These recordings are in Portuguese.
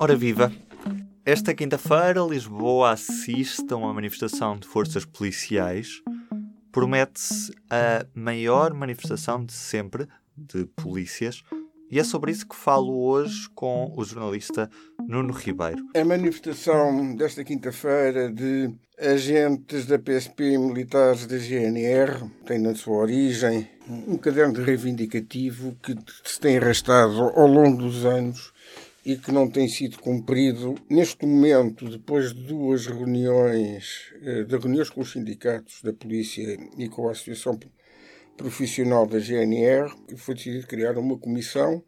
Ora viva! Esta quinta-feira, Lisboa assiste a uma manifestação de forças policiais. Promete-se a maior manifestação de sempre de polícias. E é sobre isso que falo hoje com o jornalista Nuno Ribeiro. A manifestação desta quinta-feira de agentes da PSP e militares da GNR tem na sua origem um caderno reivindicativo que se tem arrastado ao longo dos anos e que não tem sido cumprido. Neste momento, depois de duas reuniões, eh, de reuniões com os sindicatos da polícia e com a Associação Profissional da GNR, foi decidido criar uma comissão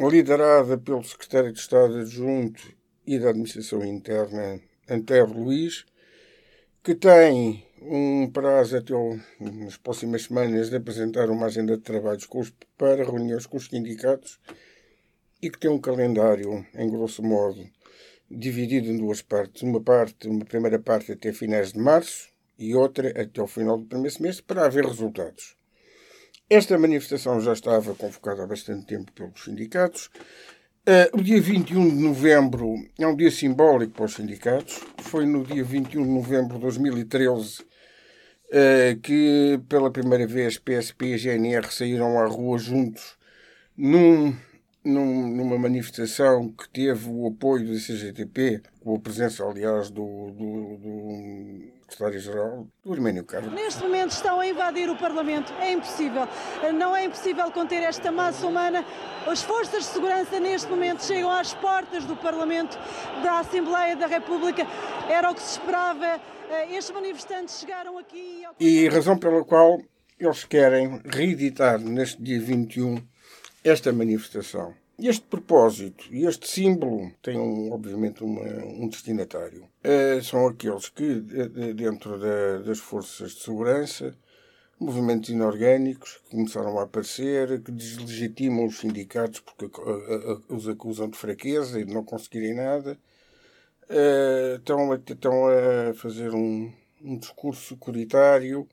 liderada pelo Secretário de Estado Adjunto e da Administração Interna, Antero Luiz, que tem um prazo até nas próximas semanas de apresentar uma agenda de trabalhos os, para reuniões com os sindicatos e que tem um calendário, em grosso modo, dividido em duas partes. Uma parte, uma primeira parte até finais de março e outra até ao final do primeiro semestre para haver resultados. Esta manifestação já estava convocada há bastante tempo pelos sindicatos. Uh, o dia 21 de novembro é um dia simbólico para os sindicatos. Foi no dia 21 de novembro de 2013 uh, que, pela primeira vez, PSP e GNR saíram à rua juntos num num, numa manifestação que teve o apoio do CGTP, com a presença, aliás, do, do, do secretário-geral, do Arménio Carlos. Neste momento estão a invadir o Parlamento. É impossível. Não é impossível conter esta massa humana. As forças de segurança, neste momento, chegam às portas do Parlamento, da Assembleia da República. Era o que se esperava. Estes manifestantes chegaram aqui. E a razão pela qual eles querem reeditar neste dia 21 esta manifestação. Este propósito e este símbolo têm, obviamente, uma, um destinatário. Uh, são aqueles que, dentro da, das forças de segurança, movimentos inorgânicos que começaram a aparecer, que deslegitimam os sindicatos porque os acusam de fraqueza e de não conseguirem nada, estão, a, estão a fazer um, um discurso securitário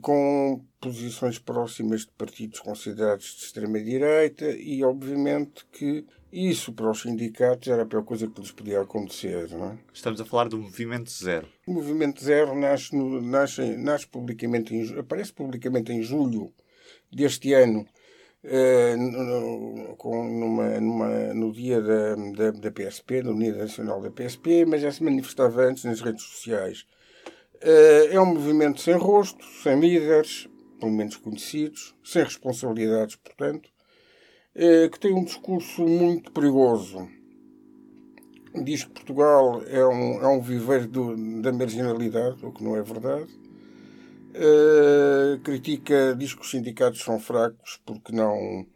com posições próximas de partidos considerados de extrema-direita e, obviamente, que isso para os sindicatos era a pior coisa que lhes podia acontecer. Não é? Estamos a falar do Movimento Zero. O Movimento Zero nasce, no, nasce, nasce publicamente em, aparece publicamente em julho deste ano, uh, no, com, numa, numa, no dia da, da, da PSP, da Unidade Nacional da PSP, mas já se manifestava antes nas redes sociais. Uh, é um movimento sem rosto, sem líderes, pelo menos conhecidos, sem responsabilidades, portanto, eh, que tem um discurso muito perigoso. Diz que Portugal é um, é um viveiro do, da marginalidade, o que não é verdade. Uh, critica, diz que os sindicatos são fracos porque não,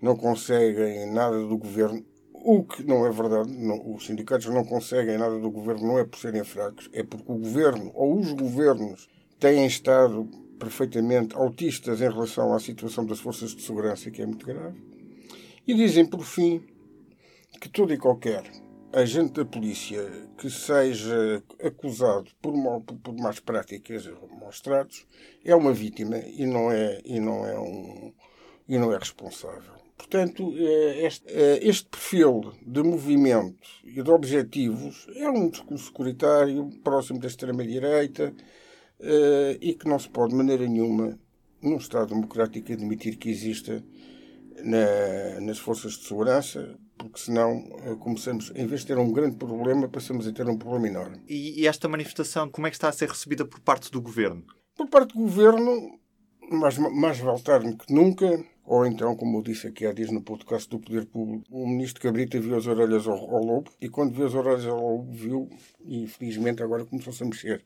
não conseguem nada do governo, o que não é verdade. Não, os sindicatos não conseguem nada do governo, não é por serem fracos, é porque o governo ou os governos têm estado perfeitamente autistas em relação à situação das forças de segurança, que é muito grave. E dizem, por fim, que todo e qualquer agente da polícia que seja acusado por, por más práticas ou maus tratos é uma vítima e não é, e não é, um, e não é responsável. Portanto, eh, este, eh, este perfil de movimento e de objetivos é um discurso securitário próximo da extrema-direita, uh, e que não se pode de maneira nenhuma, num Estado democrático, admitir que exista na, nas forças de segurança, porque senão começamos, em vez de ter um grande problema, passamos a ter um problema enorme. E, e esta manifestação, como é que está a ser recebida por parte do governo? Por parte do governo, mais, vale tarde que nunca, ou então, como eu disse aqui há dias no podcast do Poder Público, o ministro Cabrita viu as orelhas ao, ao lobo, e quando viu as orelhas ao lobo, viu, e felizmente agora começou-se a mexer.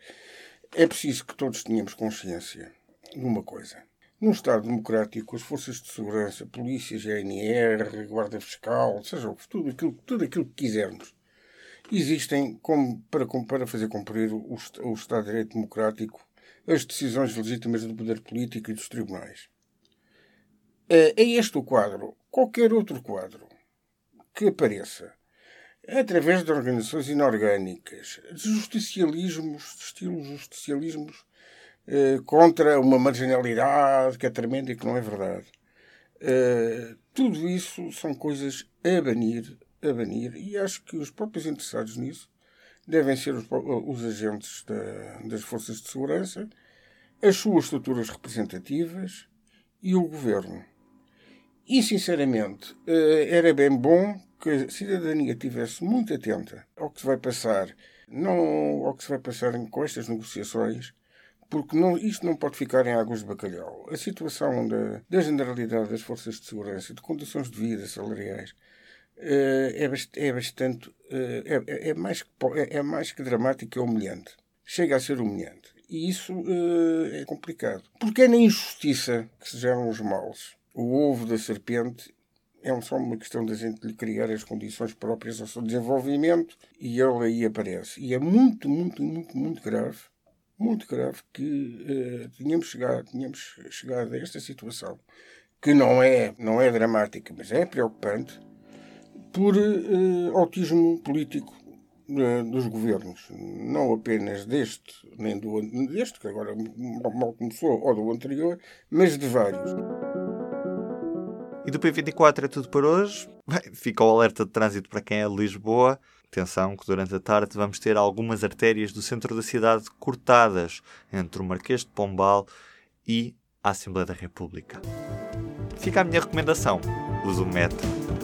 É preciso que todos tenhamos consciência de uma coisa. Num Estado democrático, as forças de segurança, polícia, GNR, guarda fiscal, seja tudo aquilo, tudo aquilo que quisermos, existem como, para, para fazer cumprir o, o Estado de Direito Democrático as decisões legítimas do poder político e dos tribunais. É, é este o quadro. Qualquer outro quadro que apareça através de organizações inorgânicas, de justicialismos, de estilos justicialismos eh, contra uma marginalidade que é tremenda e que não é verdade. Eh, tudo isso são coisas a banir a banir, e acho que os próprios interessados nisso devem ser os, os agentes da, das forças de segurança, as suas estruturas representativas e o governo. E, sinceramente, eh, era bem bom que a cidadania estivesse muito atenta ao que se vai passar, não ao que se vai passar com estas negociações, porque não, isto não pode ficar em águas de bacalhau. A situação da, da generalidade das forças de segurança, de condições de vida salariais, é, é bastante. Eh, é, é, mais, é, é mais que dramático e humilhante. Chega a ser humilhante. E isso é complicado. Porque é na injustiça que se geram os males. O ovo da serpente é só uma questão da gente lhe criar as condições próprias ao seu desenvolvimento e ele aí aparece. E é muito, muito, muito, muito grave, muito grave que uh, tínhamos, chegado, tínhamos chegado a esta situação, que não é, não é dramática, mas é preocupante, por uh, autismo político uh, dos governos. Não apenas deste, nem do deste, que agora mal começou, ou do anterior, mas de vários. E do P24 é tudo por hoje. Bem, fica o alerta de trânsito para quem é de Lisboa. Atenção que durante a tarde vamos ter algumas artérias do centro da cidade cortadas entre o Marquês de Pombal e a Assembleia da República. Fica a minha recomendação. Use o metro.